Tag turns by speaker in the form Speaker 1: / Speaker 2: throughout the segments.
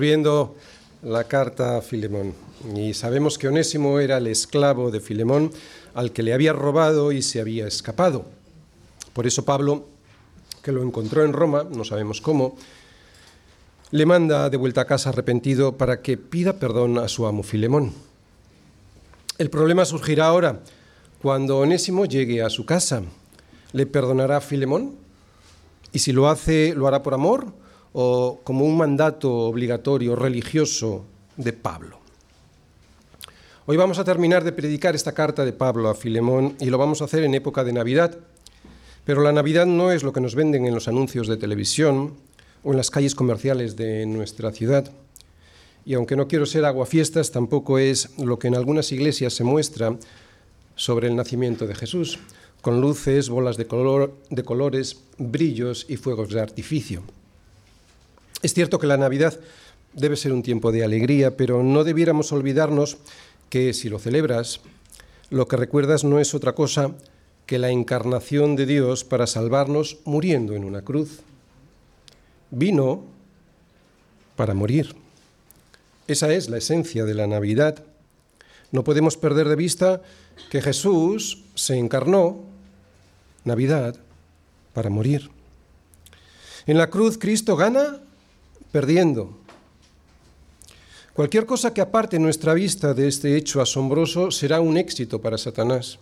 Speaker 1: Viendo la carta a Filemón y sabemos que Onésimo era el esclavo de Filemón al que le había robado y se había escapado. Por eso Pablo, que lo encontró en Roma, no sabemos cómo, le manda de vuelta a casa arrepentido para que pida perdón a su amo Filemón. El problema surgirá ahora, cuando Onésimo llegue a su casa. ¿Le perdonará a Filemón? Y si lo hace, ¿lo hará por amor o como un mandato obligatorio religioso de Pablo? Hoy vamos a terminar de predicar esta carta de Pablo a Filemón y lo vamos a hacer en época de Navidad. Pero la Navidad no es lo que nos venden en los anuncios de televisión o en las calles comerciales de nuestra ciudad. Y aunque no quiero ser aguafiestas, tampoco es lo que en algunas iglesias se muestra sobre el nacimiento de Jesús con luces, bolas de, de colores, brillos y fuegos de artificio. Es cierto que la Navidad debe ser un tiempo de alegría, pero no debiéramos olvidarnos que si lo celebras, lo que recuerdas no es otra cosa que la encarnación de Dios para salvarnos muriendo en una cruz. Vino para morir. Esa es la esencia de la Navidad. No podemos perder de vista que Jesús se encarnó Navidad para morir. En la cruz Cristo gana perdiendo. Cualquier cosa que aparte nuestra vista de este hecho asombroso será un éxito para Satanás.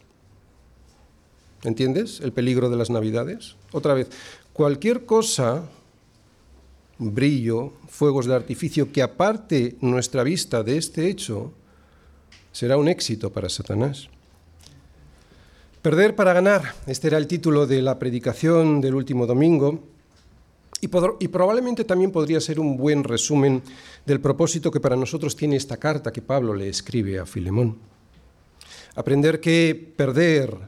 Speaker 1: ¿Entiendes el peligro de las Navidades? Otra vez, cualquier cosa, brillo, fuegos de artificio, que aparte nuestra vista de este hecho, será un éxito para Satanás. Perder para ganar, este era el título de la predicación del último domingo, y, probablemente también podría ser un buen resumen del propósito que para nosotros tiene esta carta que Pablo le escribe a Filemón. Aprender que perder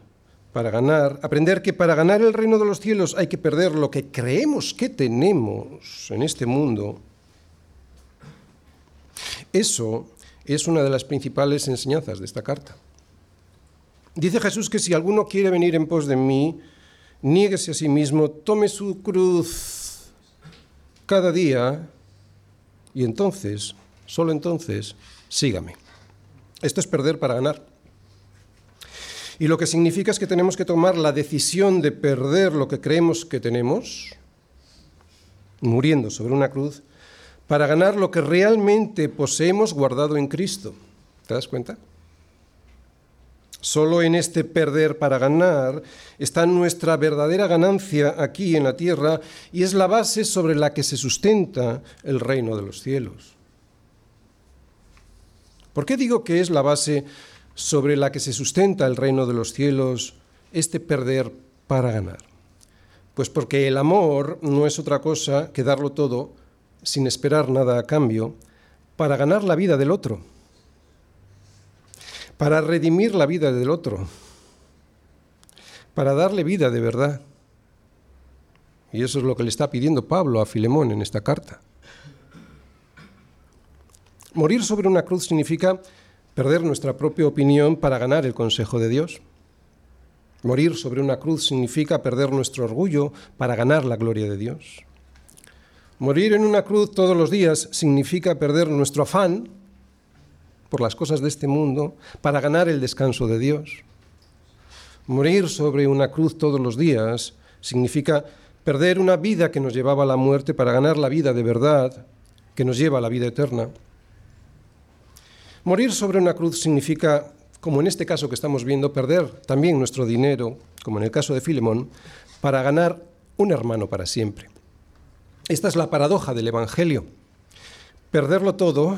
Speaker 1: para ganar, aprender que para ganar el reino de los cielos hay que perder lo que creemos que tenemos en este mundo. Eso es una de las principales enseñanzas de esta carta. Dice Jesús que si alguno quiere venir en pos de mí, niéguese a sí mismo, tome su cruz cada día y entonces, solo entonces, sígame. Esto es perder para ganar. Y lo que significa es que tenemos que tomar la decisión de perder lo que creemos que tenemos, muriendo sobre una cruz, para ganar lo que realmente poseemos guardado en Cristo. ¿Te das cuenta? Solo en este perder para ganar está nuestra verdadera ganancia aquí en la tierra y es la base sobre la que se sustenta el reino de los cielos. ¿Por qué digo que es la base sobre la que se sustenta el reino de los cielos este perder para ganar? Pues porque el amor no es otra cosa que darlo todo sin esperar nada a cambio para ganar la vida del otro para redimir la vida del otro, para darle vida de verdad. Y eso es lo que le está pidiendo Pablo a Filemón en esta carta. Morir sobre una cruz significa perder nuestra propia opinión para ganar el consejo de Dios. Morir sobre una cruz significa perder nuestro orgullo para ganar la gloria de Dios. Morir en una cruz todos los días significa perder nuestro afán por las cosas de este mundo para ganar el descanso de Dios. Morir sobre una cruz todos los días significa perder una vida que nos llevaba a la muerte para ganar la vida de verdad que nos lleva a la vida eterna. Morir sobre una cruz significa, como en este caso que estamos viendo, perder también nuestro dinero, como en el caso de Filemón, para ganar un hermano para siempre. Esta es la paradoja del Evangelio. Perderlo todo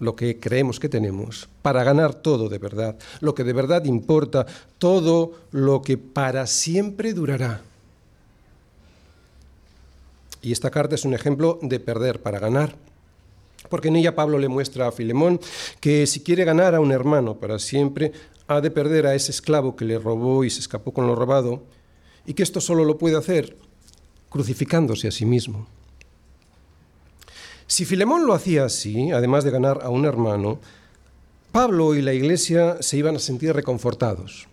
Speaker 1: lo que creemos que tenemos, para ganar todo de verdad, lo que de verdad importa, todo lo que para siempre durará. Y esta carta es un ejemplo de perder para ganar. Porque en ella Pablo le muestra a Filemón que si quiere ganar a un hermano para siempre, ha de perder a ese esclavo que le robó y se escapó con lo robado, y que esto solo lo puede hacer crucificándose a sí mismo. Si Filemón lo hacía así, además de ganar a un hermano, Pablo y la iglesia se iban a sentir reconfortados.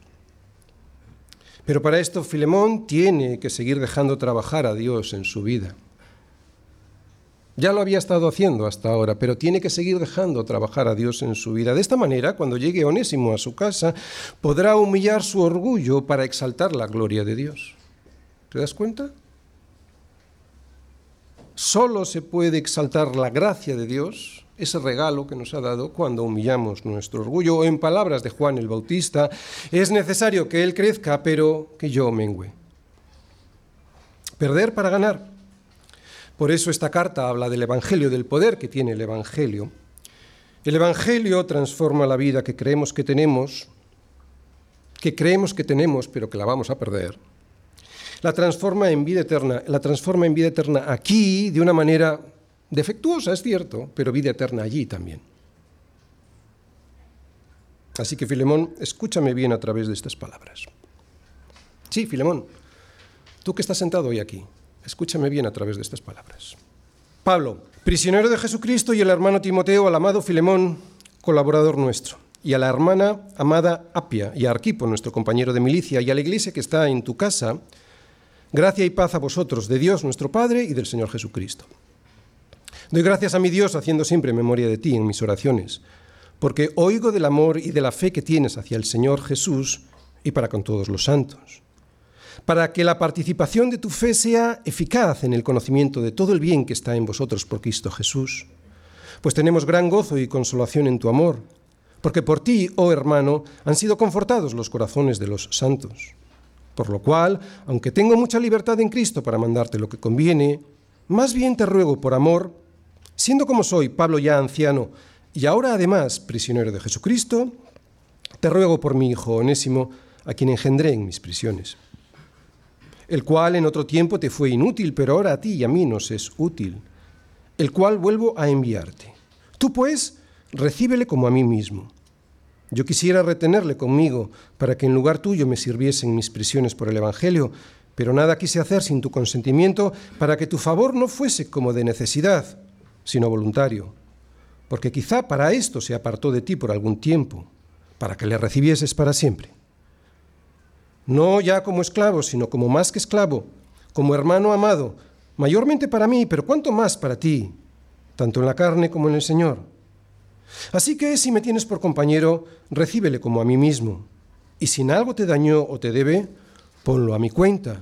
Speaker 1: Pero para esto Filemón tiene que seguir dejando trabajar a Dios en su vida. Ya lo había estado haciendo hasta ahora, pero tiene que seguir dejando trabajar a Dios en su vida. De esta manera, cuando llegue Onésimo a su casa, podrá humillar su orgullo para exaltar la gloria de Dios. ¿Te das cuenta? Solo se puede exaltar la gracia de Dios, ese regalo que nos ha dado, cuando humillamos nuestro orgullo. En palabras de Juan el Bautista, es necesario que Él crezca, pero que yo mengüe. Perder para ganar. Por eso esta carta habla del Evangelio, del poder que tiene el Evangelio. El Evangelio transforma la vida que creemos que tenemos, que creemos que tenemos, pero que la vamos a perder. La transforma en vida eterna, la transforma en vida eterna aquí de una manera defectuosa, es cierto, pero vida eterna allí también. Así que Filemón, escúchame bien a través de estas palabras. Sí, Filemón, tú que estás sentado hoy aquí, Escúchame bien a través de estas palabras. Pablo, prisionero de Jesucristo y el hermano Timoteo, al amado Filemón, colaborador nuestro, y a la hermana amada Apia y a Arquipo, nuestro compañero de milicia, y a la iglesia que está en tu casa, gracia y paz a vosotros, de Dios nuestro Padre y del Señor Jesucristo. Doy gracias a mi Dios haciendo siempre memoria de ti en mis oraciones, porque oigo del amor y de la fe que tienes hacia el Señor Jesús y para con todos los santos para que la participación de tu fe sea eficaz en el conocimiento de todo el bien que está en vosotros por Cristo Jesús. Pues tenemos gran gozo y consolación en tu amor, porque por ti, oh hermano, han sido confortados los corazones de los santos. Por lo cual, aunque tengo mucha libertad en Cristo para mandarte lo que conviene, más bien te ruego por amor, siendo como soy, Pablo ya anciano, y ahora además prisionero de Jesucristo, te ruego por mi hijo Onésimo, a quien engendré en mis prisiones el cual en otro tiempo te fue inútil, pero ahora a ti y a mí nos es útil, el cual vuelvo a enviarte. Tú pues, recíbele como a mí mismo. Yo quisiera retenerle conmigo para que en lugar tuyo me sirviesen mis prisiones por el Evangelio, pero nada quise hacer sin tu consentimiento para que tu favor no fuese como de necesidad, sino voluntario, porque quizá para esto se apartó de ti por algún tiempo, para que le recibieses para siempre no ya como esclavo, sino como más que esclavo, como hermano amado, mayormente para mí, pero cuánto más para ti, tanto en la carne como en el Señor. Así que si me tienes por compañero, recíbele como a mí mismo, y si en algo te dañó o te debe, ponlo a mi cuenta.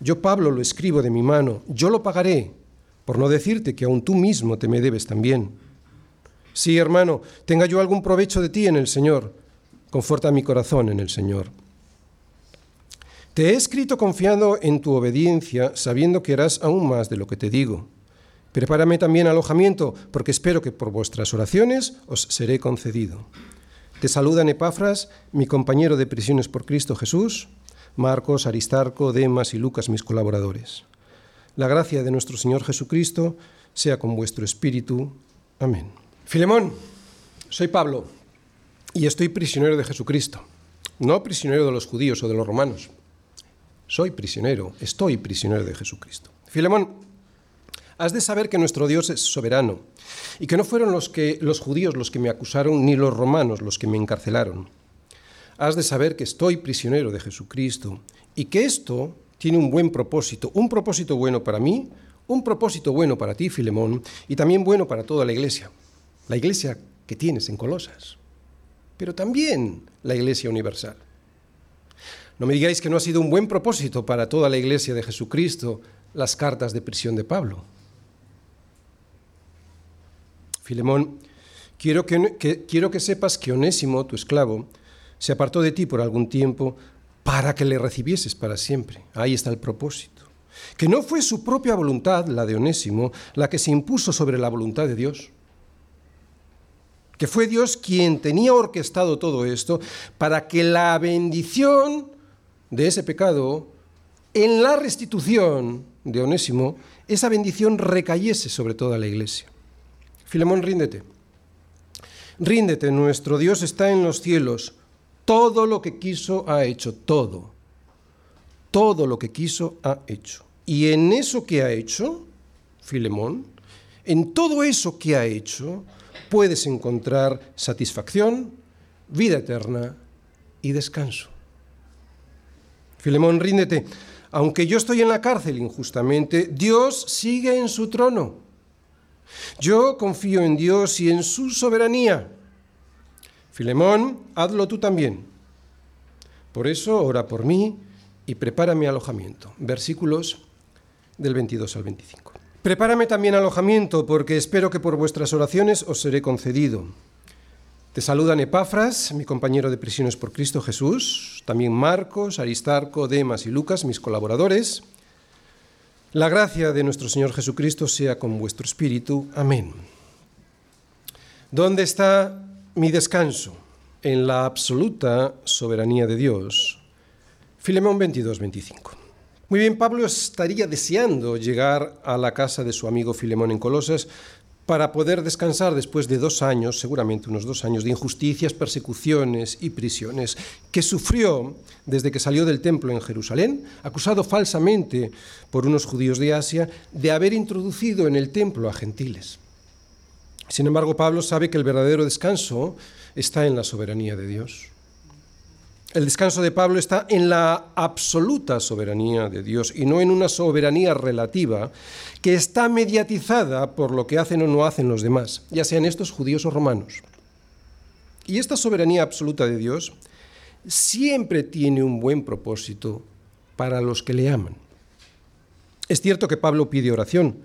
Speaker 1: Yo, Pablo, lo escribo de mi mano, yo lo pagaré, por no decirte que aún tú mismo te me debes también. Sí, hermano, tenga yo algún provecho de ti en el Señor, conforta mi corazón en el Señor. Te he escrito confiando en tu obediencia, sabiendo que harás aún más de lo que te digo. Prepárame también alojamiento, porque espero que por vuestras oraciones os seré concedido. Te saludan Epafras, mi compañero de prisiones por Cristo Jesús, Marcos, Aristarco, Demas y Lucas, mis colaboradores. La gracia de nuestro Señor Jesucristo sea con vuestro espíritu. Amén. Filemón, soy Pablo y estoy prisionero de Jesucristo, no prisionero de los judíos o de los romanos soy prisionero, estoy prisionero de Jesucristo. Filemón, has de saber que nuestro Dios es soberano y que no fueron los, que, los judíos los que me acusaron ni los romanos los que me encarcelaron. Has de saber que estoy prisionero de Jesucristo y que esto tiene un buen propósito, un propósito bueno para mí, un propósito bueno para ti, Filemón, y también bueno para toda la iglesia, la iglesia que tienes en Colosas, pero también la iglesia universal. No me digáis que no ha sido un buen propósito para toda la iglesia de Jesucristo las cartas de prisión de Pablo. Filemón, quiero que, quiero que sepas que Onésimo, tu esclavo, se apartó de ti por algún tiempo para que le recibieses para siempre. Ahí está el propósito. Que no fue su propia voluntad, la de Onésimo, la que se impuso sobre la voluntad de Dios. Que fue Dios quien tenía orquestado todo esto para que la bendición de ese pecado, en la restitución de Onésimo, esa bendición recayese sobre toda la iglesia. Filemón, ríndete. Ríndete, nuestro Dios está en los cielos. Todo lo que quiso ha hecho, todo. Todo lo que quiso ha hecho. Y en eso que ha hecho, Filemón, en todo eso que ha hecho, puedes encontrar satisfacción, vida eterna y descanso. Filemón, ríndete. Aunque yo estoy en la cárcel injustamente, Dios sigue en su trono. Yo confío en Dios y en su soberanía. Filemón, hazlo tú también. Por eso ora por mí y prepárame alojamiento. Versículos del 22 al 25. Prepárame también alojamiento, porque espero que por vuestras oraciones os seré concedido. Te saludan Epafras, mi compañero de prisiones por Cristo Jesús, también Marcos, Aristarco, Demas y Lucas, mis colaboradores. La gracia de nuestro Señor Jesucristo sea con vuestro espíritu. Amén. ¿Dónde está mi descanso? En la absoluta soberanía de Dios. Filemón 22, 25. Muy bien, Pablo estaría deseando llegar a la casa de su amigo Filemón en Colosas para poder descansar después de dos años, seguramente unos dos años, de injusticias, persecuciones y prisiones que sufrió desde que salió del templo en Jerusalén, acusado falsamente por unos judíos de Asia de haber introducido en el templo a gentiles. Sin embargo, Pablo sabe que el verdadero descanso está en la soberanía de Dios. El descanso de Pablo está en la absoluta soberanía de Dios y no en una soberanía relativa que está mediatizada por lo que hacen o no hacen los demás, ya sean estos judíos o romanos. Y esta soberanía absoluta de Dios siempre tiene un buen propósito para los que le aman. Es cierto que Pablo pide oración,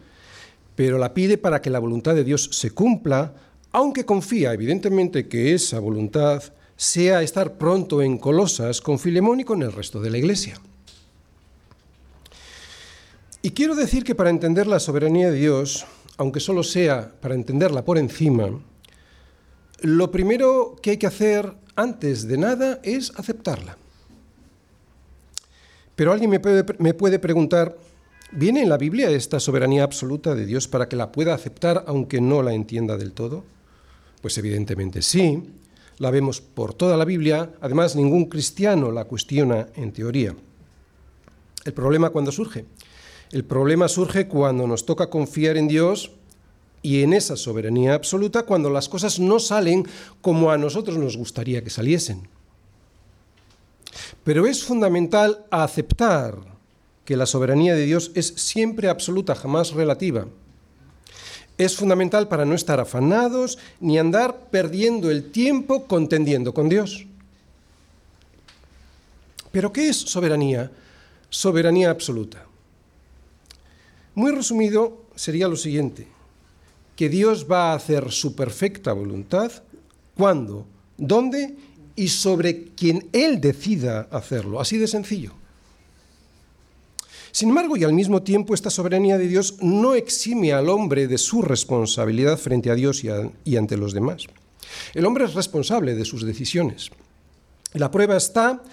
Speaker 1: pero la pide para que la voluntad de Dios se cumpla, aunque confía evidentemente que esa voluntad sea estar pronto en Colosas con Filemón y con el resto de la iglesia. Y quiero decir que para entender la soberanía de Dios, aunque solo sea para entenderla por encima, lo primero que hay que hacer antes de nada es aceptarla. Pero alguien me puede, me puede preguntar, ¿viene en la Biblia esta soberanía absoluta de Dios para que la pueda aceptar aunque no la entienda del todo? Pues evidentemente sí la vemos por toda la Biblia, además ningún cristiano la cuestiona en teoría. ¿El problema cuándo surge? El problema surge cuando nos toca confiar en Dios y en esa soberanía absoluta cuando las cosas no salen como a nosotros nos gustaría que saliesen. Pero es fundamental aceptar que la soberanía de Dios es siempre absoluta, jamás relativa es fundamental para no estar afanados ni andar perdiendo el tiempo contendiendo con Dios. Pero ¿qué es soberanía? Soberanía absoluta. Muy resumido sería lo siguiente, que Dios va a hacer su perfecta voluntad cuando, dónde y sobre quien Él decida hacerlo. Así de sencillo. Sin embargo, y al mismo tiempo, esta soberanía de Dios no exime al hombre de su responsabilidad frente a Dios y, ante los demás. El hombre es responsable de sus decisiones. La prueba está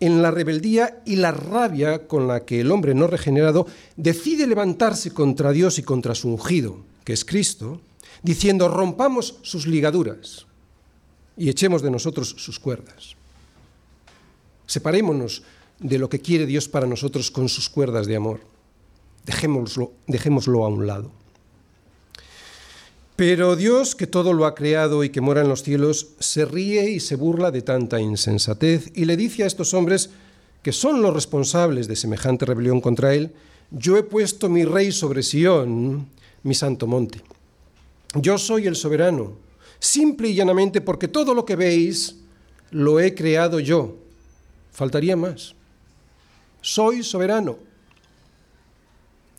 Speaker 1: en la rebeldía y la rabia con la que el hombre no regenerado decide levantarse contra Dios y contra su ungido, que es Cristo, diciendo, rompamos sus ligaduras y echemos de nosotros sus cuerdas. Separémonos de lo que quiere Dios para nosotros con sus cuerdas de amor. Dejémoslo, dejémoslo a un lado. Pero Dios, que todo lo ha creado y que mora en los cielos, se ríe y se burla de tanta insensatez y le dice a estos hombres, que son los responsables de semejante rebelión contra él, yo he puesto mi rey sobre Sión, mi santo monte. Yo soy el soberano, simple y llanamente porque todo lo que veis lo he creado yo. Faltaría más soy soberano.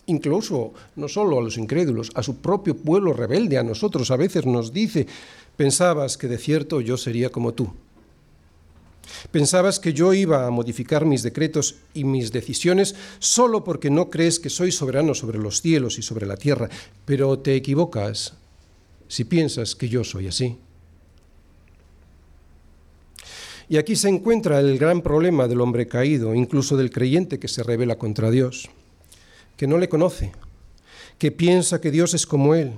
Speaker 1: Incluso, no solo a los incrédulos, a su propio pueblo rebelde, a nosotros a veces nos dice, pensabas que de cierto yo sería como tú. Pensabas que yo iba a modificar mis decretos y mis decisiones solo porque no crees que soy soberano sobre los cielos y sobre la tierra, pero te equivocas si piensas que yo soy así. Y aquí se encuentra el gran problema del hombre caído, incluso del creyente que se revela contra Dios, que no le conoce, que piensa que Dios es como él,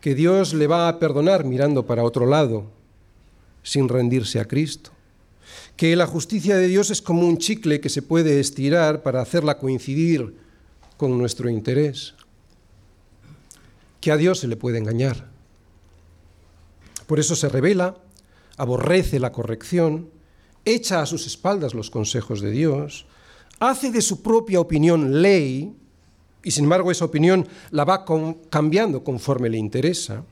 Speaker 1: que Dios le va a perdonar mirando para otro lado, sin rendirse a Cristo, que la justicia de Dios es como un chicle que se puede estirar para hacerla coincidir con nuestro interés, que a Dios se le puede engañar. Por eso se revela aborrece la corrección, echa a sus espaldas los consejos de Dios, hace de su propia opinión ley y sin embargo esa opinión la va cambiando conforme le interesa,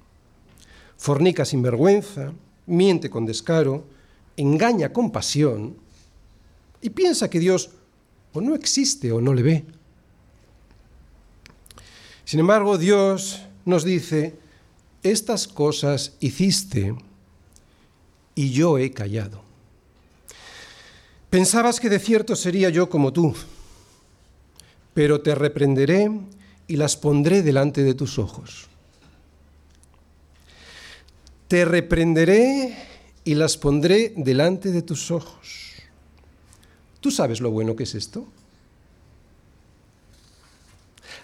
Speaker 1: fornica sin vergüenza, miente con descaro, engaña con pasión y piensa que Dios o no existe o no le ve. Sin embargo, Dios nos dice, estas cosas hiciste y yo he callado. Pensabas que de cierto sería yo como tú, pero te reprenderé y las pondré delante de tus ojos. Te reprenderé y las pondré delante de tus ojos. ¿Tú sabes lo bueno que es esto?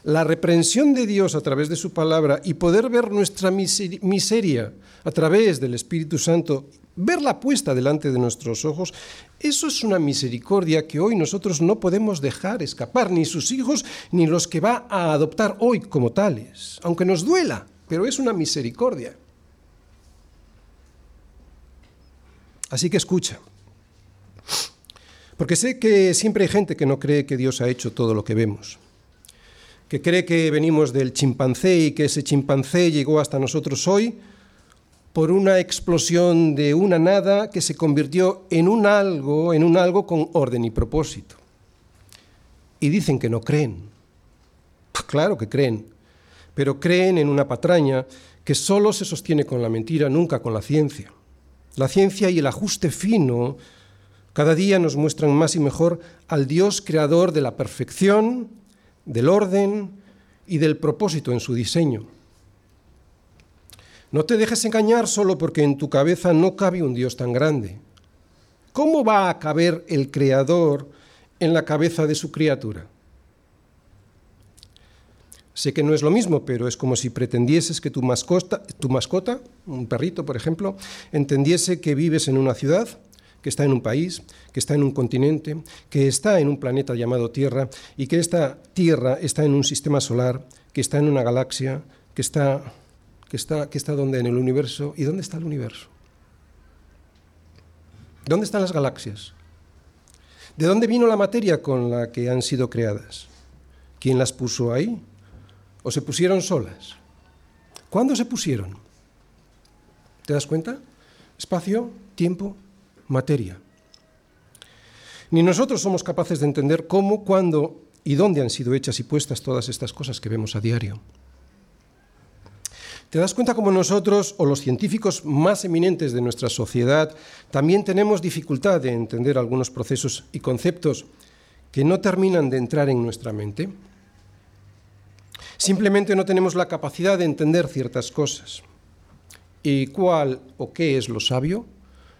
Speaker 1: La reprensión de Dios a través de su palabra y poder ver nuestra miseria a través del Espíritu Santo verla puesta delante de nuestros ojos, eso es una misericordia que hoy nosotros no podemos dejar escapar, ni sus hijos, ni los que va a adoptar hoy como tales, aunque nos duela, pero es una misericordia. Así que escucha, porque sé que siempre hay gente que no cree que Dios ha hecho todo lo que vemos, que cree que venimos del chimpancé y que ese chimpancé llegó hasta nosotros hoy, por una explosión de una nada que se convirtió en un algo, en un algo con orden y propósito. Y dicen que no creen. Pues claro que creen, pero creen en una patraña que solo se sostiene con la mentira, nunca con la ciencia. La ciencia y el ajuste fino cada día nos muestran más y mejor al Dios creador de la perfección, del orden y del propósito en su diseño. No te dejes engañar solo porque en tu cabeza no cabe un Dios tan grande. ¿Cómo va a caber el Creador en la cabeza de su criatura? Sé que no es lo mismo, pero es como si pretendieses que tu mascota, tu mascota, un perrito por ejemplo, entendiese que vives en una ciudad, que está en un país, que está en un continente, que está en un planeta llamado Tierra y que esta Tierra está en un sistema solar, que está en una galaxia, que está que está, que está en el universo. ¿Y dónde está el universo? ¿Dónde están las galaxias? ¿De dónde vino la materia con la que han sido creadas? ¿Quién las puso ahí? ¿O se pusieron solas? ¿Cuándo se pusieron? ¿Te das cuenta? Espacio, tiempo, materia. Ni nosotros somos capaces de entender cómo, cuándo y dónde han sido hechas y puestas todas estas cosas que vemos a diario. ¿Te das cuenta cómo nosotros o los científicos más eminentes de nuestra sociedad también tenemos dificultad de entender algunos procesos y conceptos que no terminan de entrar en nuestra mente? Simplemente no tenemos la capacidad de entender ciertas cosas. ¿Y cuál o qué es lo sabio?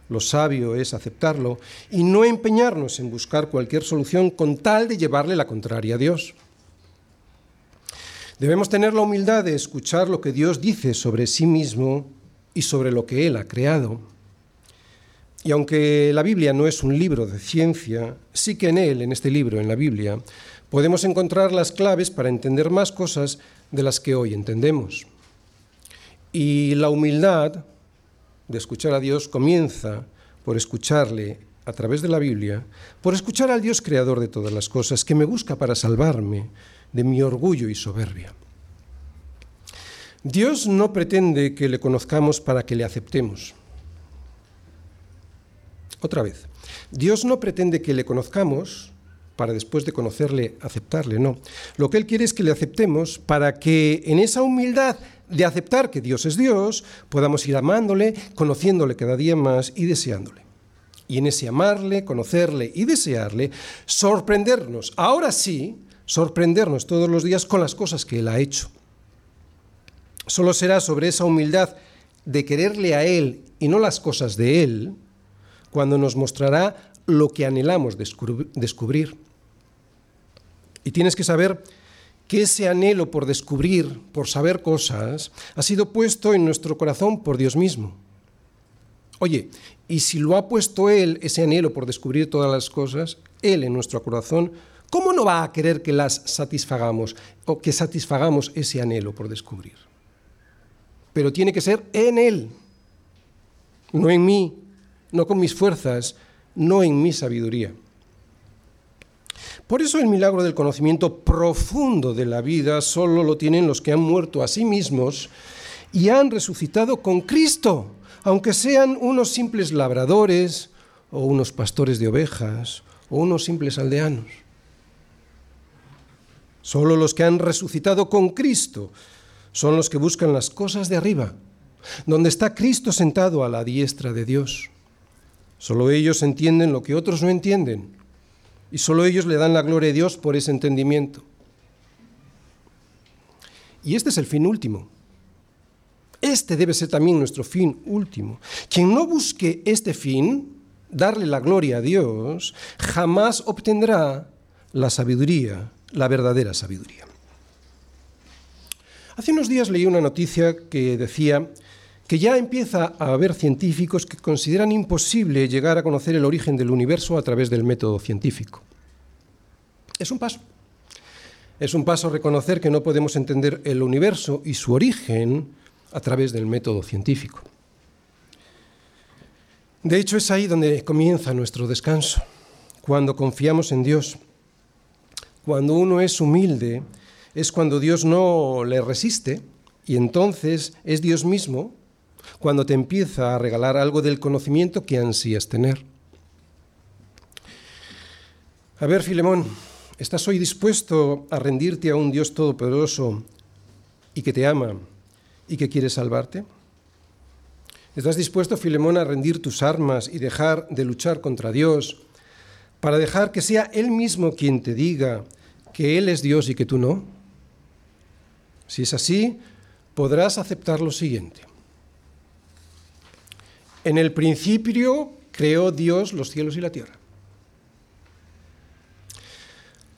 Speaker 1: Lo sabio es aceptarlo y no empeñarnos en buscar cualquier solución con tal de llevarle la contraria a Dios. Debemos tener la humildad de escuchar lo que Dios dice sobre sí mismo y sobre lo que Él ha creado. Y aunque la Biblia no es un libro de ciencia, sí que en él, en este libro, en la Biblia, podemos encontrar las claves para entender más cosas de las que hoy entendemos. Y la humildad de escuchar a Dios comienza por escucharle a través de la Biblia, por escuchar al Dios creador de todas las cosas, que me busca para salvarme, de mi orgullo y soberbia. Dios no pretende que le conozcamos para que le aceptemos. Otra vez, Dios no pretende que le conozcamos para después de conocerle aceptarle, no. Lo que Él quiere es que le aceptemos para que en esa humildad de aceptar que Dios es Dios, podamos ir amándole, conociéndole cada día más y deseándole. Y en ese amarle, conocerle y desearle, sorprendernos, ahora sí, sorprendernos todos los días con las cosas que Él ha hecho. Solo será sobre esa humildad de quererle a Él y no las cosas de Él, cuando nos mostrará lo que anhelamos descubrir. Y tienes que saber que ese anhelo por descubrir, por saber cosas, ha sido puesto en nuestro corazón por Dios mismo. Oye, y si lo ha puesto Él, ese anhelo por descubrir todas las cosas, Él en nuestro corazón, ¿cómo no va a querer que las satisfagamos o que satisfagamos ese anhelo por descubrir? Pero tiene que ser en Él, no en mí, no con mis fuerzas, no en mi sabiduría. Por eso el milagro del conocimiento profundo de la vida solo lo tienen los que han muerto a sí mismos y han resucitado con Cristo, aunque sean unos simples labradores o unos pastores de ovejas o unos simples aldeanos. Solo los que han resucitado con Cristo son los que buscan las cosas de arriba, donde está Cristo sentado a la diestra de Dios. Solo ellos entienden lo que otros no entienden, y solo ellos le dan la gloria a Dios por ese entendimiento. Y este es el fin último. Este debe ser también nuestro fin último. Quien no busque este fin, darle la gloria a Dios, jamás obtendrá la sabiduría, la verdadera sabiduría. Hace unos días leí una noticia que decía que ya empieza a haber científicos que consideran imposible llegar a conocer el origen del universo a través del método científico. Es un paso. Es un paso reconocer que no podemos entender el universo y su origen a través del método científico. De hecho, es ahí donde comienza nuestro descanso, cuando confiamos en Dios. Cuando uno es humilde, es cuando Dios no le resiste y entonces es Dios mismo cuando te empieza a regalar algo del conocimiento que ansías tener. A ver, Filemón, ¿estás hoy dispuesto a rendirte a un Dios todopoderoso y que te ama y que quiere salvarte? ¿Estás dispuesto, Filemón, a rendir tus armas y dejar de luchar contra Dios para dejar que sea Él mismo quien te diga que Él es Dios y que tú no? Si es así, podrás aceptar lo siguiente. En el principio creó Dios los cielos y la tierra.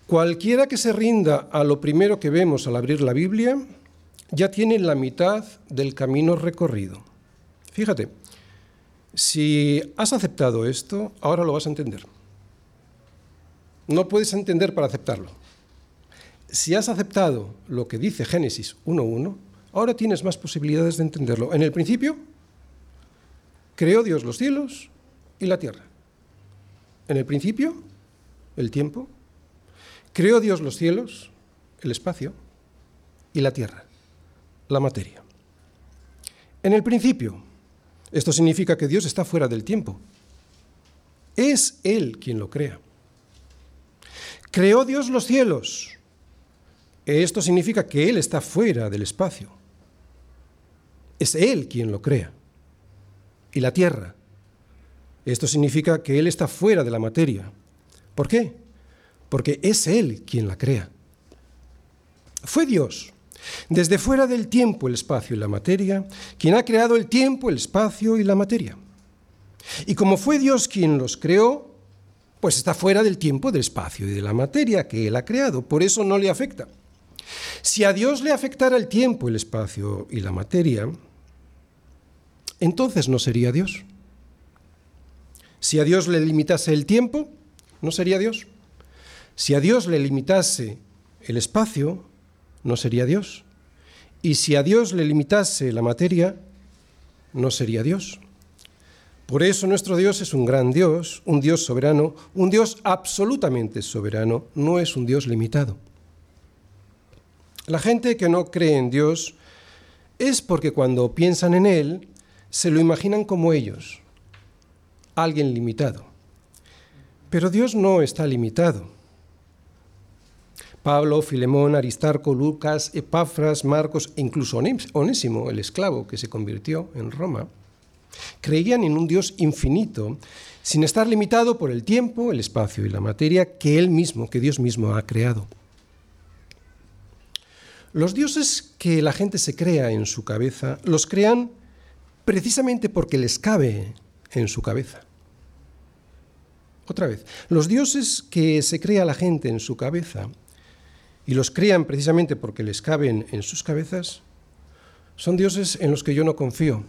Speaker 1: Cualquiera que se rinda a lo primero que vemos al abrir la Biblia, ya tiene la mitad del camino recorrido. Fíjate, si has aceptado esto, ahora lo vas a entender. No puedes entender para aceptarlo. Si has aceptado lo que dice Génesis 1.1, ahora tienes más posibilidades de entenderlo. En el principio, Creó Dios los cielos y la tierra. En el principio, el tiempo. Creó Dios los cielos, el espacio y la tierra, la materia. En el principio, esto significa que Dios está fuera del tiempo. Es Él quien lo crea. Creó Dios los cielos. Esto significa que Él está fuera del espacio. Es Él quien lo crea y la tierra. Esto significa que Él está fuera de la materia. ¿Por qué? Porque es Él quien la crea. Fue Dios, desde fuera del tiempo, el espacio y la materia, quien ha creado el tiempo, el espacio y la materia. Y como fue Dios quien los creó, pues está fuera del tiempo, del espacio y de la materia que Él ha creado. Por eso no le afecta. Si a Dios le afectara el tiempo, el espacio y la materia, entonces no sería Dios. Si a Dios le limitase el tiempo, no sería Dios. Si a Dios le limitase el espacio, no sería Dios. Y si a Dios le limitase la materia, no sería Dios. Por eso nuestro Dios es un gran Dios, un Dios soberano, un Dios absolutamente soberano, no es un Dios limitado. La gente que no cree en Dios es porque cuando piensan en Él se lo imaginan como ellos, alguien limitado. Pero Dios no está limitado. Pablo, Filemón, Aristarco, Lucas, Epafras, Marcos incluso Onésimo, el esclavo que se convirtió en Roma, creían en un Dios infinito, sin estar limitado por el tiempo, el espacio y la materia que Él mismo, que Dios mismo ha creado. Los dioses que la gente se crea en su cabeza los crean precisamente porque les cabe en su cabeza. Otra vez, los dioses que se crea la gente en su cabeza, y los crean precisamente porque les caben en sus cabezas, son dioses en los que yo no confío.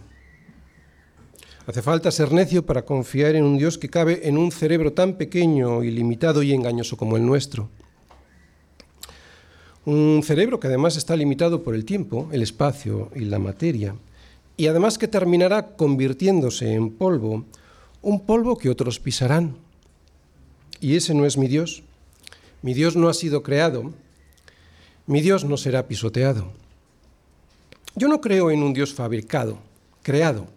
Speaker 1: Hace falta ser necio para confiar en un Dios que cabe en un cerebro tan pequeño, ilimitado y engañoso como el nuestro. Un cerebro que además está limitado por el tiempo, el espacio y la materia y además que terminará convirtiéndose en polvo, un polvo que otros pisarán. Y ese no es mi Dios. mi Dios no ha sido creado, mi Dios no será pisoteado. Yo no creo en un Dios fabricado, creado,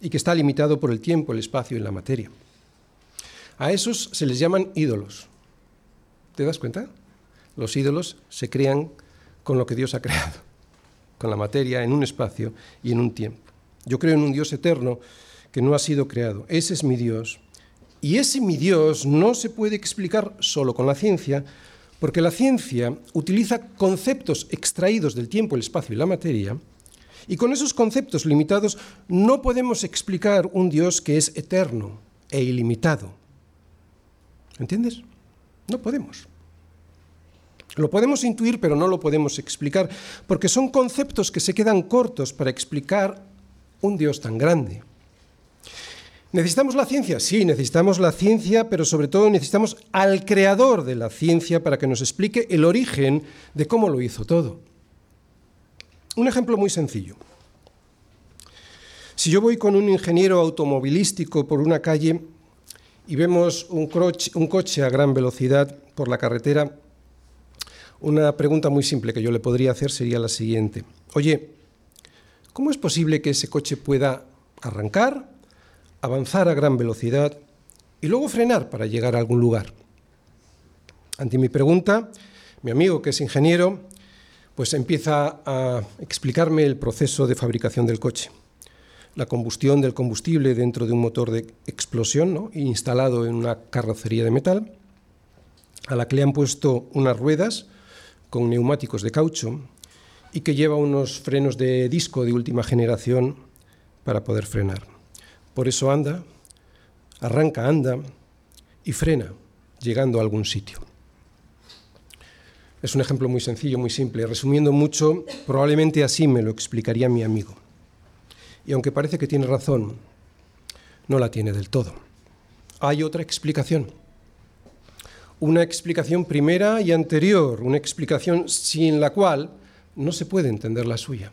Speaker 1: y que está limitado por el tiempo, el espacio y la materia. A esos se les llaman ídolos. ¿Te das cuenta? Los ídolos se crean con lo que Dios ha creado, con la materia, en un espacio y en un tiempo. Yo creo en un Dios eterno que no ha sido creado. Ese es mi Dios. Y ese mi Dios no se puede explicar solo con la ciencia, porque la ciencia utiliza conceptos extraídos del tiempo, el espacio y la materia, y con esos conceptos limitados no podemos explicar un Dios que es eterno e ilimitado. ¿Entiendes? No podemos. Lo podemos intuir, pero no lo podemos explicar, porque son conceptos que se quedan cortos para explicar un Dios tan grande. ¿Necesitamos la ciencia? Sí, necesitamos la ciencia, pero sobre todo necesitamos al creador de la ciencia para que nos explique el origen de cómo lo hizo todo. Un ejemplo muy sencillo. Si yo voy con un ingeniero automovilístico por una calle y vemos un, coche, a gran velocidad por la carretera, una pregunta muy simple que yo le podría hacer sería la siguiente. Oye, ¿cómo es posible que ese coche pueda arrancar, avanzar a gran velocidad y luego frenar para llegar a algún lugar? Ante mi pregunta, mi amigo que es ingeniero pues empieza a explicarme el proceso de fabricación del coche. La combustión del combustible dentro de un motor de explosión instalado en una carrocería de metal, a la que le han puesto unas ruedas con neumáticos de caucho y que lleva unos frenos de disco de última generación para poder frenar. Por eso anda, arranca, anda y frena, llegando a algún sitio. Es un ejemplo muy sencillo, muy simple. Resumiendo mucho, probablemente así me lo explicaría mi amigo. Y aunque parece que tiene razón, no la tiene del todo. Hay otra explicación. Una explicación primera y anterior, una explicación sin la cual no se puede entender la suya.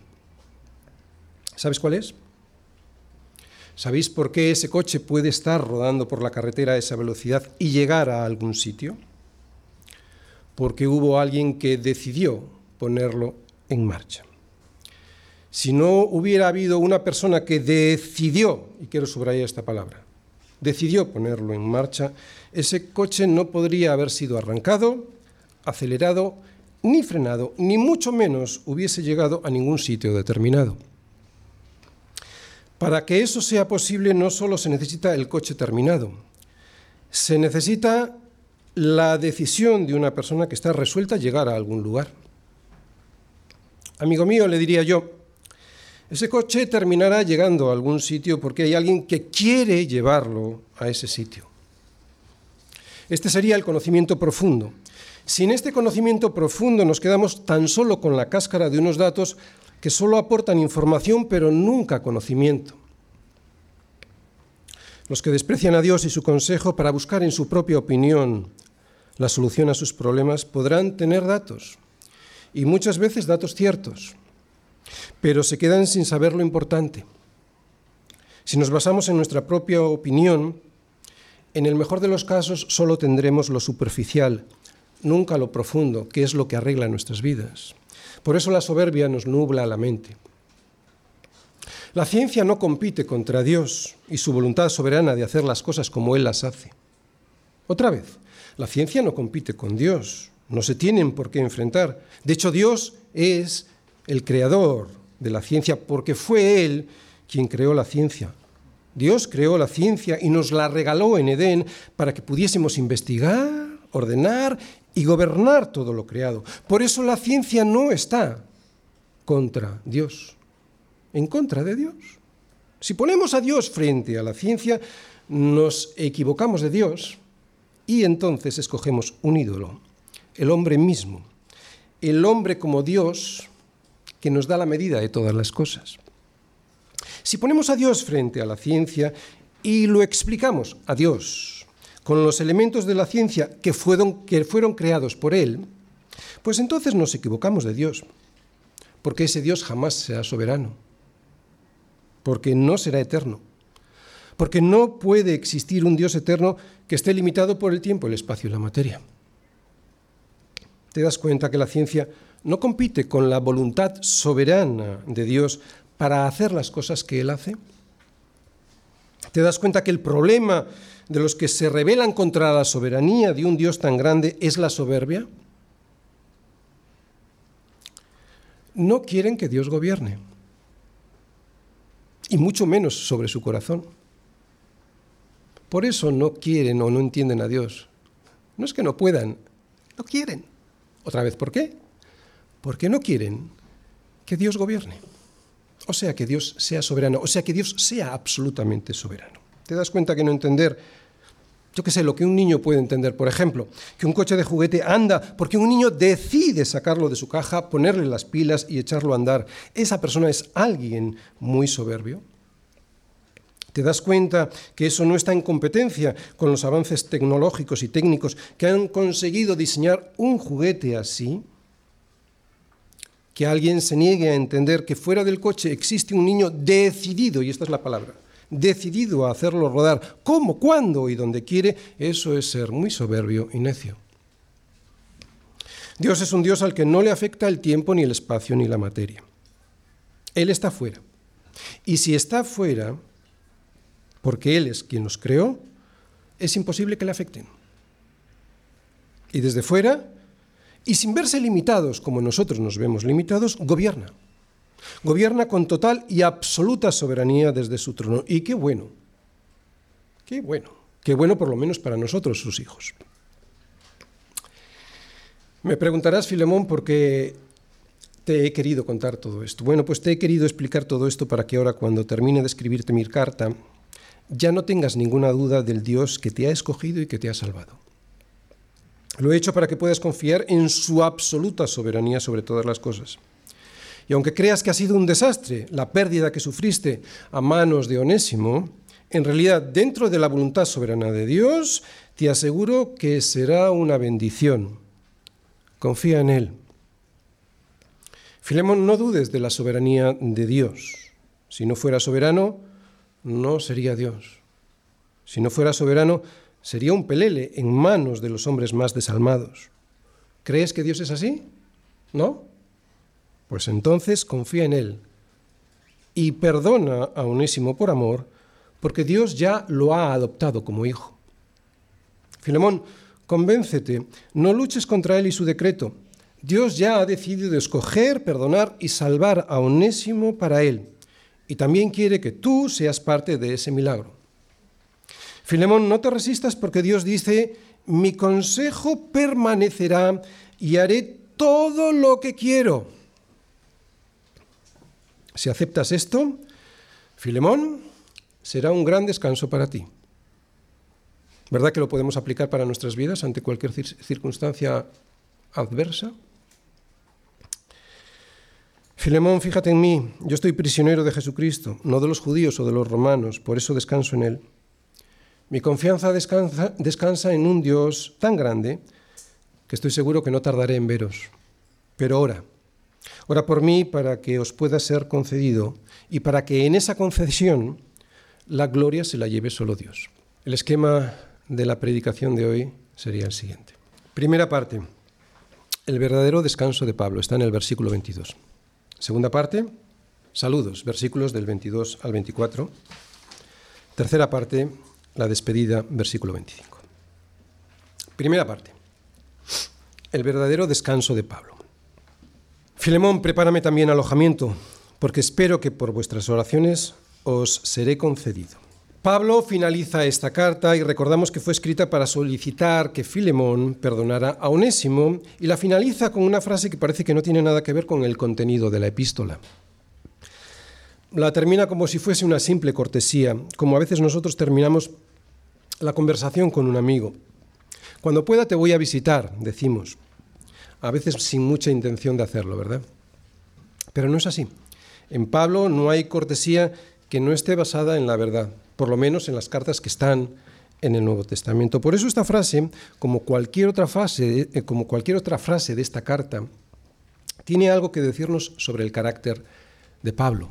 Speaker 1: ¿Sabes cuál es? ¿Sabéis por qué ese coche puede estar rodando por la carretera a esa velocidad y llegar a algún sitio? Porque hubo alguien que decidió ponerlo en marcha. Si no hubiera habido una persona que decidió, y quiero subrayar esta palabra, decidió ponerlo en marcha, ese coche no podría haber sido arrancado, acelerado, ni frenado, ni mucho menos hubiese llegado a ningún sitio determinado. Para que eso sea posible no solo se necesita el coche terminado, se necesita la decisión de una persona que está resuelta a llegar a algún lugar. Amigo mío, le diría yo, ese coche terminará llegando a algún sitio porque hay alguien que quiere llevarlo a ese sitio. Este sería el conocimiento profundo. Sin este conocimiento profundo nos quedamos tan solo con la cáscara de unos datos que solo aportan información pero nunca conocimiento. Los que desprecian a Dios y su consejo para buscar en su propia opinión la solución a sus problemas, podrán tener datos, y muchas veces datos ciertos, pero se quedan sin saber lo importante. Si nos basamos en nuestra propia opinión, en el mejor de los casos solo tendremos lo superficial, nunca lo profundo, que es lo que arregla nuestras vidas. Por eso la soberbia nos nubla la mente. La ciencia no compite contra Dios y su voluntad soberana de hacer las cosas como Él las hace. Otra vez, la ciencia no compite con Dios, no se tienen por qué enfrentar. De hecho, Dios es el creador de la ciencia porque fue Él quien creó la ciencia. Dios creó la ciencia y nos la regaló en Edén para que pudiésemos investigar, ordenar y gobernar todo lo creado. Por eso la ciencia no está contra Dios, en contra de Dios. Si ponemos a Dios frente a la ciencia, nos equivocamos de Dios y entonces escogemos un ídolo, el hombre mismo, el hombre como Dios que nos da la medida de todas las cosas. Si ponemos a Dios frente a la ciencia y lo explicamos a Dios con los elementos de la ciencia que fueron, creados por Él, pues entonces nos equivocamos de Dios, porque ese Dios jamás será soberano, porque no será eterno, porque no puede existir un Dios eterno que esté limitado por el tiempo, el espacio y la materia. te das cuenta que la ciencia no compite con la voluntad soberana de Dios para hacer las cosas que Él hace. ¿Te das cuenta que el problema de los que se rebelan contra la soberanía de un Dios tan grande es la soberbia? No quieren que Dios gobierne, y mucho menos sobre su corazón. Por eso no quieren o no entienden a Dios. No es que no puedan, no quieren. Otra vez, ¿por qué? Porque no quieren que Dios gobierne. O sea, que Dios sea soberano, o sea, que Dios sea absolutamente soberano. ¿Te das cuenta que no entender, yo qué sé, lo que un niño puede entender? Por ejemplo, que un coche de juguete anda porque un niño decide sacarlo de su caja, ponerle las pilas y echarlo a andar. ¿Esa persona es alguien muy soberbio? ¿Te das cuenta que eso no está en competencia con los avances tecnológicos y técnicos que han conseguido diseñar un juguete así? Que alguien se niegue a entender que fuera del coche existe un niño decidido, y esta es la palabra, decidido a hacerlo rodar como, cuando y donde quiere, eso es ser muy soberbio y necio. Dios es un Dios al que no le afecta el tiempo, ni el espacio, ni la materia. Él está fuera. Y si está fuera, porque Él es quien los creó, es imposible que le afecten. Y desde fuera, y sin verse limitados como nosotros nos vemos limitados, gobierna. Gobierna con total y absoluta soberanía desde su trono. Y qué bueno, qué bueno, qué bueno por lo menos para nosotros, sus hijos. Me preguntarás, Filemón, por qué te he querido contar todo esto. Bueno, pues te he querido explicar todo esto para que ahora cuando termine de escribirte mi carta, ya no tengas ninguna duda del Dios que te ha escogido y que te ha salvado. Lo he hecho para que puedas confiar en su absoluta soberanía sobre todas las cosas. Y aunque creas que ha sido un desastre la pérdida que sufriste a manos de Onésimo, en realidad dentro de la voluntad soberana de Dios, te aseguro que será una bendición. Confía en Él. Filemón, no dudes de la soberanía de Dios. Si no fuera soberano, no sería Dios. Si no fuera soberano, sería un pelele en manos de los hombres más desalmados. ¿Crees que Dios es así? ¿No? Pues entonces confía en Él y perdona a Onésimo por amor, porque Dios ya lo ha adoptado como hijo. Filemón, convéncete, no luches contra Él y su decreto. Dios ya ha decidido escoger, perdonar y salvar a Onésimo para Él y también quiere que tú seas parte de ese milagro. Filemón, no te resistas porque Dios dice, mi consejo permanecerá y haré todo lo que quiero. Si aceptas esto, Filemón, será un gran descanso para ti. ¿Verdad que lo podemos aplicar para nuestras vidas ante cualquier circunstancia adversa? Filemón, fíjate en mí, yo estoy prisionero de Jesucristo, no de los judíos o de los romanos, por eso descanso en Él. Mi confianza descansa, en un Dios tan grande que estoy seguro que no tardaré en veros. Pero ora, ora por mí para que os pueda ser concedido y para que en esa concesión la gloria se la lleve solo Dios. El esquema de la predicación de hoy sería el siguiente. Primera parte, el verdadero descanso de Pablo, está en el versículo 22. Segunda parte, saludos, versículos del 22 al 24. Tercera parte, la despedida, versículo 25. Primera parte, el verdadero descanso de Pablo. Filemón, prepárame también alojamiento, porque espero que por vuestras oraciones os seré concedido. Pablo finaliza esta carta y recordamos que fue escrita para solicitar que Filemón perdonara a Onésimo y la finaliza con una frase que parece que no tiene nada que ver con el contenido de la epístola. La termina como si fuese una simple cortesía, como a veces nosotros terminamos la conversación con un amigo. Cuando pueda te voy a visitar, decimos, a veces sin mucha intención de hacerlo, ¿verdad? Pero no es así. En Pablo no hay cortesía que no esté basada en la verdad por lo menos en las cartas que están en el Nuevo Testamento. Por eso esta frase, como cualquier otra frase, eh, como cualquier otra frase de esta carta, tiene algo que decirnos sobre el carácter de Pablo.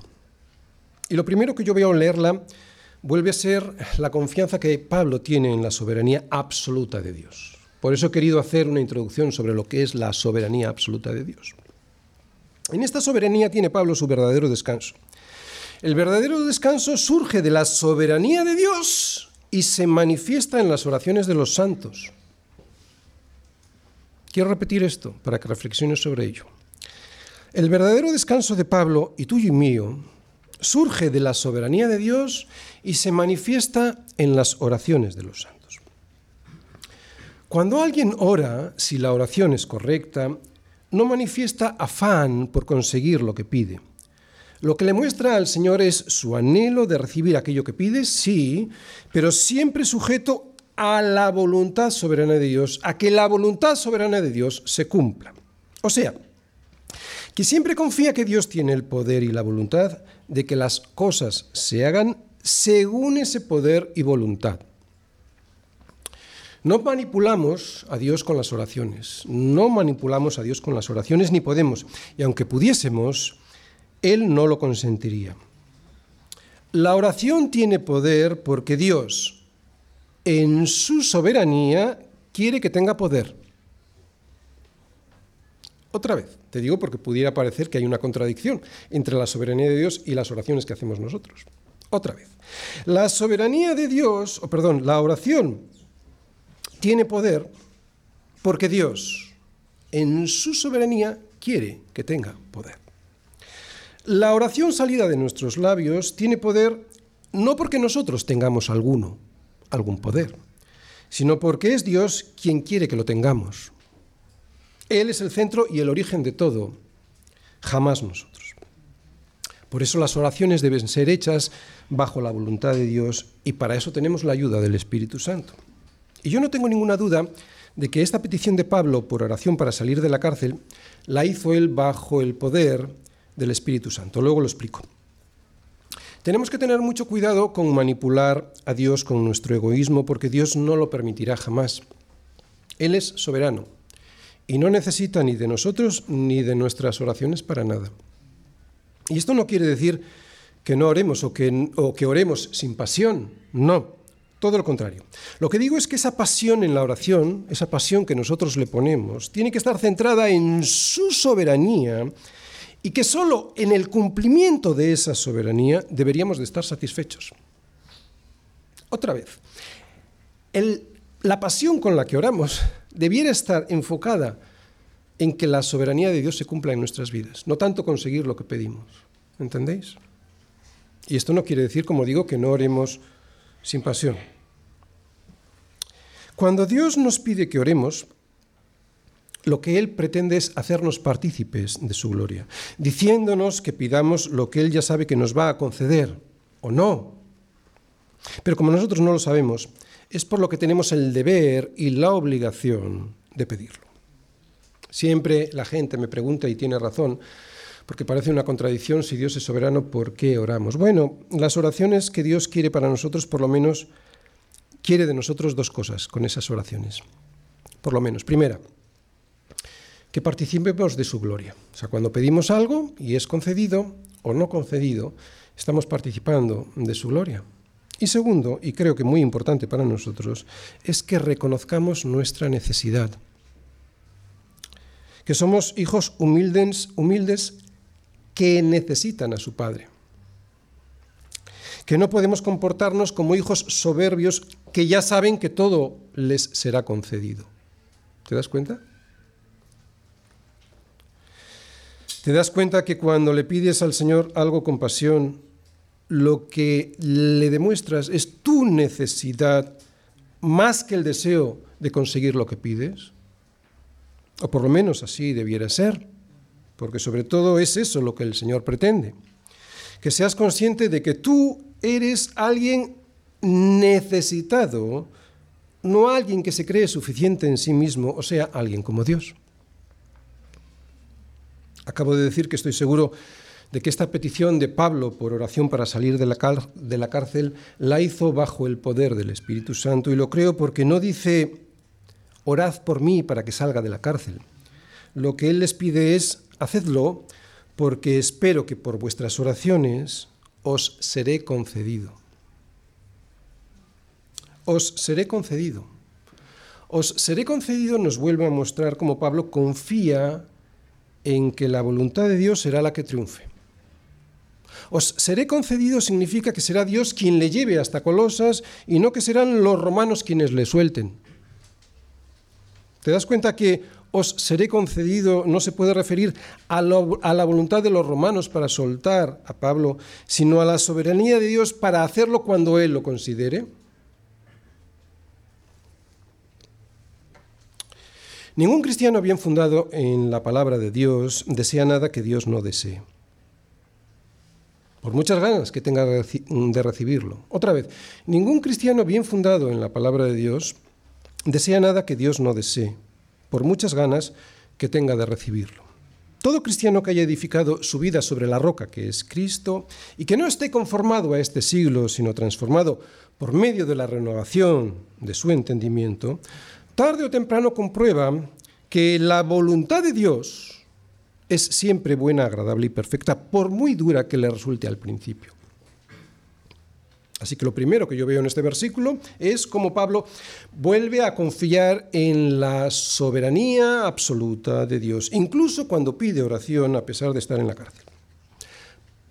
Speaker 1: Y lo primero que yo veo al leerla vuelve a ser la confianza que Pablo tiene en la soberanía absoluta de Dios. Por eso he querido hacer una introducción sobre lo que es la soberanía absoluta de Dios. En esta soberanía tiene Pablo su verdadero descanso. El verdadero descanso surge de la soberanía de Dios y se manifiesta en las oraciones de los santos. Quiero repetir esto para que reflexiones sobre ello. El verdadero descanso de Pablo, y tuyo y mío, surge de la soberanía de Dios y se manifiesta en las oraciones de los santos. Cuando alguien ora, si la oración es correcta, no manifiesta afán por conseguir lo que pide. Lo que le muestra al Señor es su anhelo de recibir aquello que pide, sí, pero siempre sujeto a la voluntad soberana de Dios, a que la voluntad soberana de Dios se cumpla. O sea, que siempre confía que Dios tiene el poder y la voluntad de que las cosas se hagan según ese poder y voluntad. No manipulamos a Dios con las oraciones, no manipulamos a Dios con las oraciones ni podemos, y aunque pudiésemos, Él no lo consentiría. La oración tiene poder porque Dios, en su soberanía, quiere que tenga poder. Otra vez, te digo porque pudiera parecer que hay una contradicción entre la soberanía de Dios y las oraciones que hacemos nosotros. Otra vez, la soberanía de Dios, o perdón, la oración tiene poder porque Dios, en su soberanía, quiere que tenga poder. La oración salida de nuestros labios tiene poder no porque nosotros tengamos alguno, algún poder, sino porque es Dios quien quiere que lo tengamos. Él es el centro y el origen de todo, jamás nosotros. Por eso las oraciones deben ser hechas bajo la voluntad de Dios y para eso tenemos la ayuda del Espíritu Santo. Y yo no tengo ninguna duda de que esta petición de Pablo por oración para salir de la cárcel la hizo él bajo el poder del Espíritu Santo. Luego lo explico. Tenemos que tener mucho cuidado con manipular a Dios con nuestro egoísmo porque Dios no lo permitirá jamás. Él es soberano y no necesita ni de nosotros ni de nuestras oraciones para nada. Y esto no quiere decir que no oremos o que, o oremos sin pasión, no. Todo lo contrario. Lo que digo es que esa pasión en la oración, esa pasión que nosotros le ponemos, tiene que estar centrada en su soberanía y que solo en el cumplimiento de esa soberanía deberíamos de estar satisfechos. Otra vez, la pasión con la que oramos debiera estar enfocada en que la soberanía de Dios se cumpla en nuestras vidas, no tanto conseguir lo que pedimos. ¿Entendéis? Y esto no quiere decir, como digo, que no oremos sin pasión. Cuando Dios nos pide que oremos, lo que Él pretende es hacernos partícipes de su gloria, diciéndonos que pidamos lo que Él ya sabe que nos va a conceder, o no. Pero como nosotros no lo sabemos, es por lo que tenemos el deber y la obligación de pedirlo. Siempre la gente me pregunta, y tiene razón, porque parece una contradicción, si Dios es soberano, ¿por qué oramos? Bueno, las oraciones que Dios quiere para nosotros, por lo menos, quiere de nosotros dos cosas con esas oraciones. Por lo menos. Primera, que participemos de su gloria. O sea, cuando pedimos algo y es concedido o no concedido, estamos participando de su gloria. Y segundo, y creo que muy importante para nosotros, es que reconozcamos nuestra necesidad. Que somos hijos humildes, humildes que necesitan a su Padre que no podemos comportarnos como hijos soberbios que ya saben que todo les será concedido. ¿Te das cuenta? ¿Te das cuenta que cuando le pides al Señor algo con pasión, lo que le demuestras es tu necesidad más que el deseo de conseguir lo que pides? O por lo menos así debiera ser, porque sobre todo es eso lo que el Señor pretende. Que seas consciente de que tú eres alguien necesitado, no alguien que se cree suficiente en sí mismo, o sea, alguien como Dios. Acabo de decir que estoy seguro de que esta petición de Pablo por oración para salir de la, cárcel la hizo bajo el poder del Espíritu Santo y lo creo porque no dice, orad por mí para que salga de la cárcel. Lo que él les pide es, hacedlo porque espero que por vuestras oraciones os seré concedido. Os seré concedido. os seré concedido nos vuelve a mostrar cómo Pablo confía en que la voluntad de Dios será la que triunfe. Os seré concedido significa que será Dios quien le lleve hasta Colosas y no que serán los romanos quienes le suelten. ¿Te das cuenta que os seré concedido no se puede referir a, a, la voluntad de los romanos para soltar a Pablo, sino a la soberanía de Dios para hacerlo cuando Él lo considere? Ningún cristiano bien fundado en la palabra de Dios desea nada que Dios no desee por muchas ganas que tenga de recibirlo. Otra vez, ningún cristiano bien fundado en la palabra de Dios desea nada que Dios no desee, por muchas ganas que tenga de recibirlo. Todo cristiano que haya edificado su vida sobre la roca que es Cristo y que no esté conformado a este siglo, sino transformado por medio de la renovación de su entendimiento, tarde o temprano comprueba que la voluntad de Dios, es siempre buena, agradable y perfecta, por muy dura que le resulte al principio. Así que lo primero que yo veo en este versículo es cómo Pablo vuelve a confiar en la soberanía absoluta de Dios, incluso cuando pide oración a pesar de estar en la cárcel.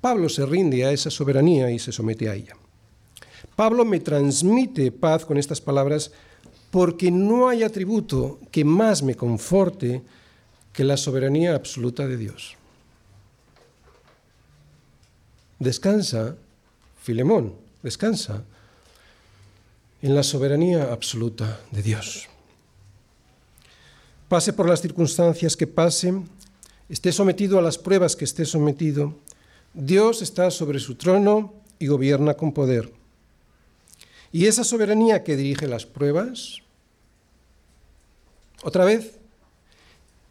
Speaker 1: Pablo se rinde a esa soberanía y se somete a ella. Pablo me transmite paz con estas palabras porque no hay atributo que más me conforte que la soberanía absoluta de Dios. Descansa, Filemón, descansa en la soberanía absoluta de Dios. Pase por las circunstancias que pase, esté sometido a las pruebas que esté sometido, Dios está sobre su trono y gobierna con poder. Y esa soberanía que dirige las pruebas, otra vez,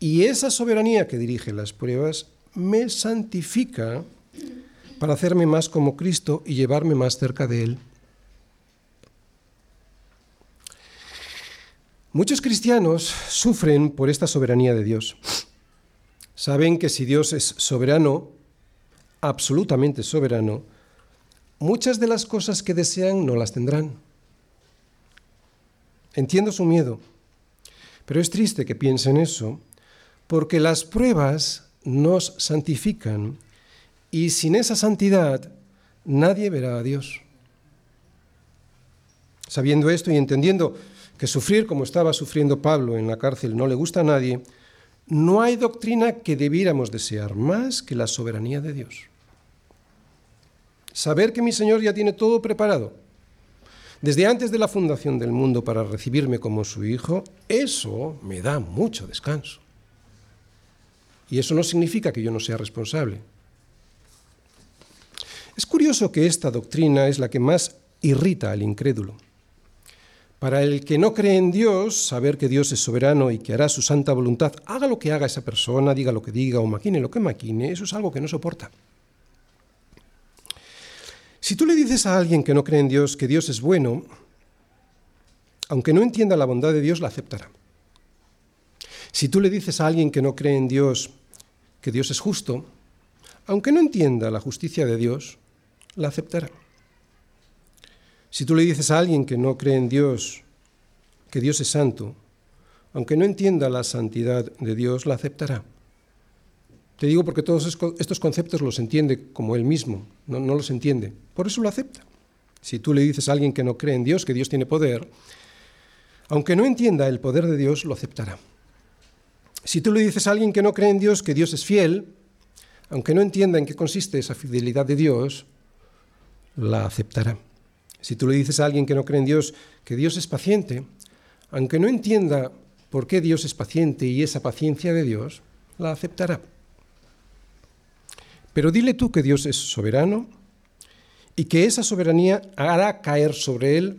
Speaker 1: y esa soberanía que dirige las pruebas me santifica para hacerme más como Cristo y llevarme más cerca de Él. Muchos cristianos sufren por esta soberanía de Dios. Saben que si Dios es soberano, absolutamente soberano, muchas de las cosas que desean no las tendrán. Entiendo su miedo, pero es triste que piensen eso porque las pruebas nos santifican y sin esa santidad nadie verá a Dios. Sabiendo esto y entendiendo que sufrir como estaba sufriendo Pablo en la cárcel no le gusta a nadie, no hay doctrina que debiéramos desear más que la soberanía de Dios. Saber que mi Señor ya tiene todo preparado, desde antes de la fundación del mundo para recibirme como su hijo, eso me da mucho descanso. Y eso no significa que yo no sea responsable. Es curioso que esta doctrina es la que más irrita al incrédulo. Para el que no cree en Dios, saber que Dios es soberano y que hará su santa voluntad, haga lo que haga esa persona, diga lo que diga o maquine lo que maquine, eso es algo que no soporta. Si tú le dices a alguien que no cree en Dios que Dios es bueno, aunque no entienda la bondad de Dios, la aceptará. Si tú le dices a alguien que no cree en Dios que Dios es justo, aunque no entienda la justicia de Dios, la aceptará. Si tú le dices a alguien que no cree en Dios, que Dios es santo, aunque no entienda la santidad de Dios, la aceptará. Te digo porque todos estos conceptos los entiende como él mismo, no, los entiende, por eso lo acepta. Si tú le dices a alguien que no cree en Dios, que Dios tiene poder, aunque no entienda el poder de Dios, lo aceptará. Si tú le dices a alguien que no cree en Dios que Dios es fiel, aunque no entienda en qué consiste esa fidelidad de Dios, la aceptará. Si tú le dices a alguien que no cree en Dios que Dios es paciente, aunque no entienda por qué Dios es paciente y esa paciencia de Dios, la aceptará. Pero dile tú que Dios es soberano y que esa soberanía hará caer sobre él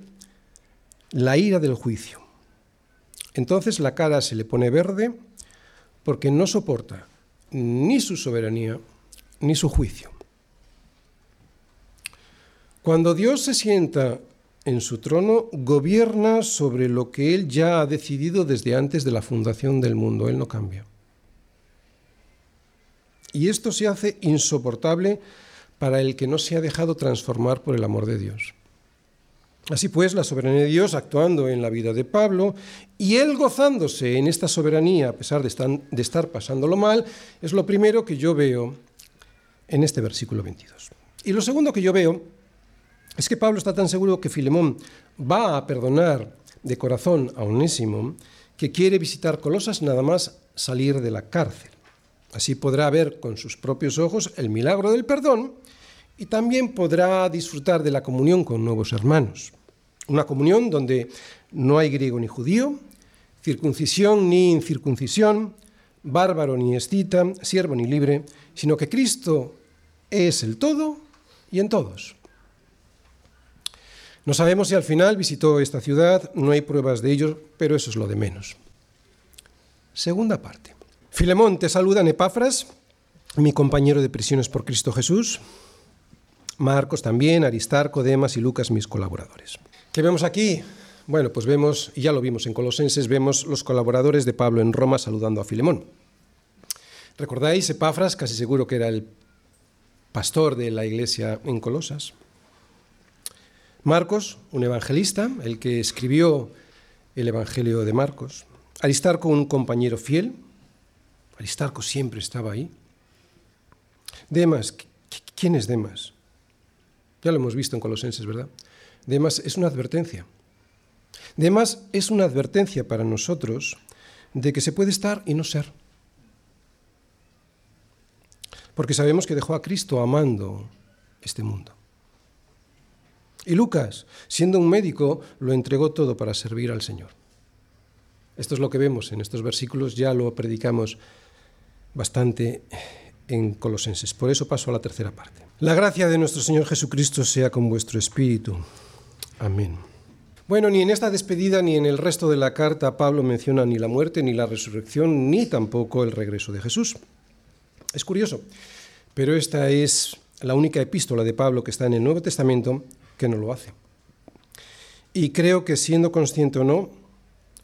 Speaker 1: la ira del juicio. Entonces la cara se le pone verde porque no soporta ni su soberanía ni su juicio. Cuando Dios se sienta en su trono, gobierna sobre lo que Él ya ha decidido desde antes de la fundación del mundo. Él no cambia. Y esto se hace insoportable para el que no se ha dejado transformar por el amor de Dios. Así pues, la soberanía de Dios actuando en la vida de Pablo y él gozándose en esta soberanía a pesar de estar, de estar pasándolo mal, es lo primero que yo veo en este versículo 22. Y lo segundo que yo veo es que Pablo está tan seguro que Filemón va a perdonar de corazón a Onésimo que quiere visitar Colosas nada más salir de la cárcel. Así podrá ver con sus propios ojos el milagro del perdón y también podrá disfrutar de la comunión con nuevos hermanos. Una comunión donde no hay griego ni judío, circuncisión ni incircuncisión, bárbaro ni escita, siervo ni libre, sino que Cristo es el todo y en todos. No sabemos si al final visitó esta ciudad, no hay pruebas de ello, pero eso es lo de menos. Segunda parte. Filemón, te saluda Epafras, mi compañero de prisiones por Cristo Jesús. Marcos también, Aristarco, Demas y Lucas, mis colaboradores. ¿Qué vemos aquí? Bueno, pues vemos, y ya lo vimos en Colosenses, vemos los colaboradores de Pablo en Roma saludando a Filemón. ¿Recordáis Epafras? Casi seguro que era el pastor de la iglesia en Colosas. Marcos, un evangelista, el que escribió el Evangelio de Marcos. Aristarco, un compañero fiel. Aristarco siempre estaba ahí. Demas, ¿quién es Demas? Ya lo hemos visto en Colosenses, ¿verdad? Demas es una advertencia. Demas es una advertencia para nosotros de que se puede estar y no ser. Porque sabemos que dejó a Cristo amando este mundo. Y Lucas, siendo un médico, lo entregó todo para servir al Señor. Esto es lo que vemos en estos versículos, ya lo predicamos bastante en Colosenses. Por eso paso a la tercera parte. La gracia de nuestro Señor Jesucristo sea con vuestro espíritu. Amén. Bueno, ni en esta despedida ni en el resto de la carta Pablo menciona ni la muerte, ni la resurrección, ni tampoco el regreso de Jesús. Es curioso, pero esta es la única epístola de Pablo que está en el Nuevo Testamento que no lo hace. Y creo que siendo consciente o no,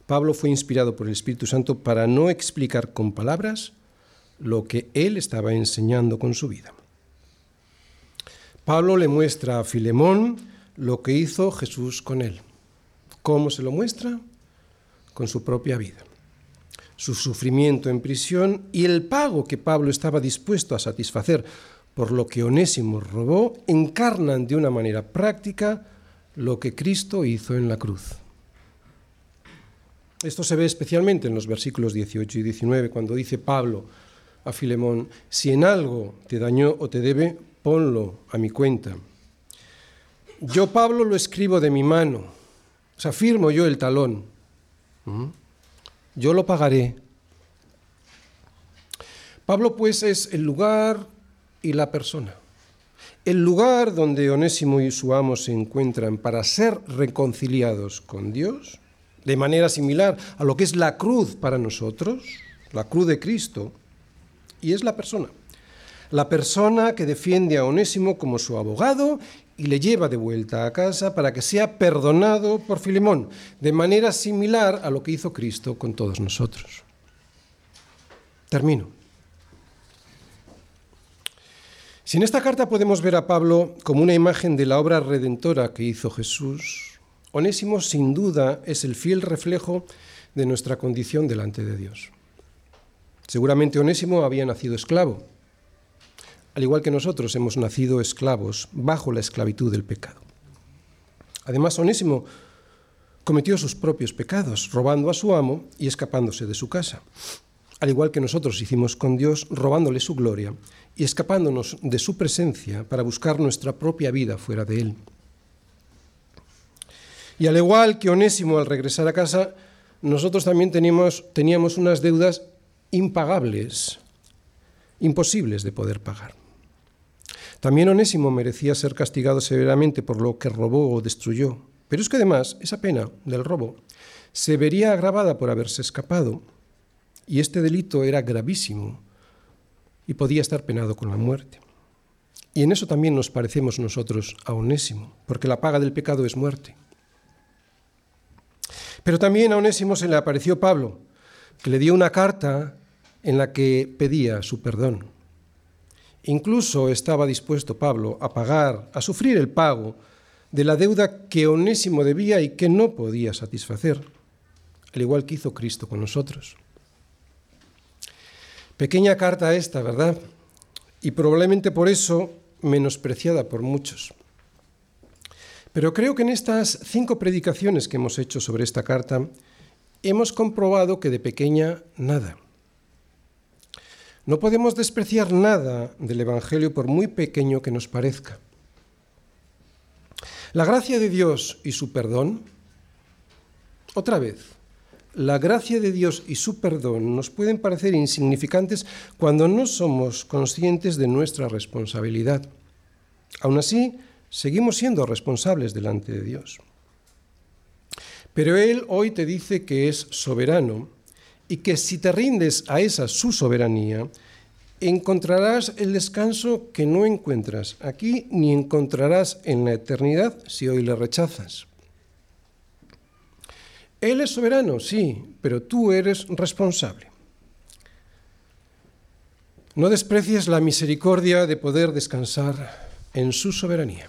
Speaker 1: Pablo fue inspirado por el Espíritu Santo para no explicar con palabras lo que él estaba enseñando con su vida. Pablo le muestra a Filemón lo que hizo Jesús con él. ¿Cómo se lo muestra? Con su propia vida. Su sufrimiento en prisión y el pago que Pablo estaba dispuesto a satisfacer por lo que Onésimo robó encarnan de una manera práctica lo que Cristo hizo en la cruz. Esto se ve especialmente en los versículos 18 y 19, cuando dice Pablo a Filemón, si en algo te dañó o te debe, ponlo a mi cuenta. Yo, Pablo, lo escribo de mi mano, o sea, firmo yo el talón. Yo lo pagaré. Pablo, pues, es el lugar y la persona. El lugar donde Onésimo y su amo se encuentran para ser reconciliados con Dios, de manera similar a lo que es la cruz para nosotros, la cruz de Cristo, y es la persona. La persona que defiende a Onésimo como su abogado y le lleva de vuelta a casa para que sea perdonado por Filemón, de manera similar a lo que hizo Cristo con todos nosotros. Termino. Si en esta carta podemos ver a Pablo como una imagen de la obra redentora que hizo Jesús, Onésimo sin duda es el fiel reflejo de nuestra condición delante de Dios. Seguramente Onésimo había nacido esclavo, al igual que nosotros hemos nacido esclavos bajo la esclavitud del pecado. Además, Onésimo cometió sus propios pecados, robando a su amo y escapándose de su casa, al igual que nosotros hicimos con Dios, robándole su gloria y escapándonos de su presencia para buscar nuestra propia vida fuera de él. Y al igual que Onésimo al regresar a casa, nosotros también teníamos, teníamos unas deudas impagables, imposibles de poder pagar. También Onésimo merecía ser castigado severamente por lo que robó o destruyó, pero es que además esa pena del robo se vería agravada por haberse escapado, y este delito era gravísimo y podía estar penado con la muerte. Y en eso también nos parecemos nosotros a Onésimo, porque la paga del pecado es muerte. Pero también a Onésimo se le apareció Pablo, que le dio una carta en la que pedía su perdón. Incluso estaba dispuesto Pablo a pagar, a sufrir el pago de la deuda que Onésimo debía y que no podía satisfacer, al igual que hizo Cristo con nosotros. Pequeña carta esta, ¿verdad? Y probablemente por eso menospreciada por muchos. Pero creo que en estas cinco predicaciones que hemos hecho sobre esta carta hemos comprobado que de pequeña nada. No podemos despreciar nada del Evangelio por muy pequeño que nos parezca. La gracia de Dios y su perdón, otra vez, la gracia de Dios y su perdón nos pueden parecer insignificantes cuando no somos conscientes de nuestra responsabilidad. Aún así, seguimos siendo responsables delante de Dios. Pero Él hoy te dice que es soberano y que si te rindes a esa su soberanía, encontrarás el descanso que no encuentras aquí ni encontrarás en la eternidad si hoy le rechazas. Él es soberano, sí, pero tú eres responsable. No desprecies la misericordia de poder descansar en su soberanía.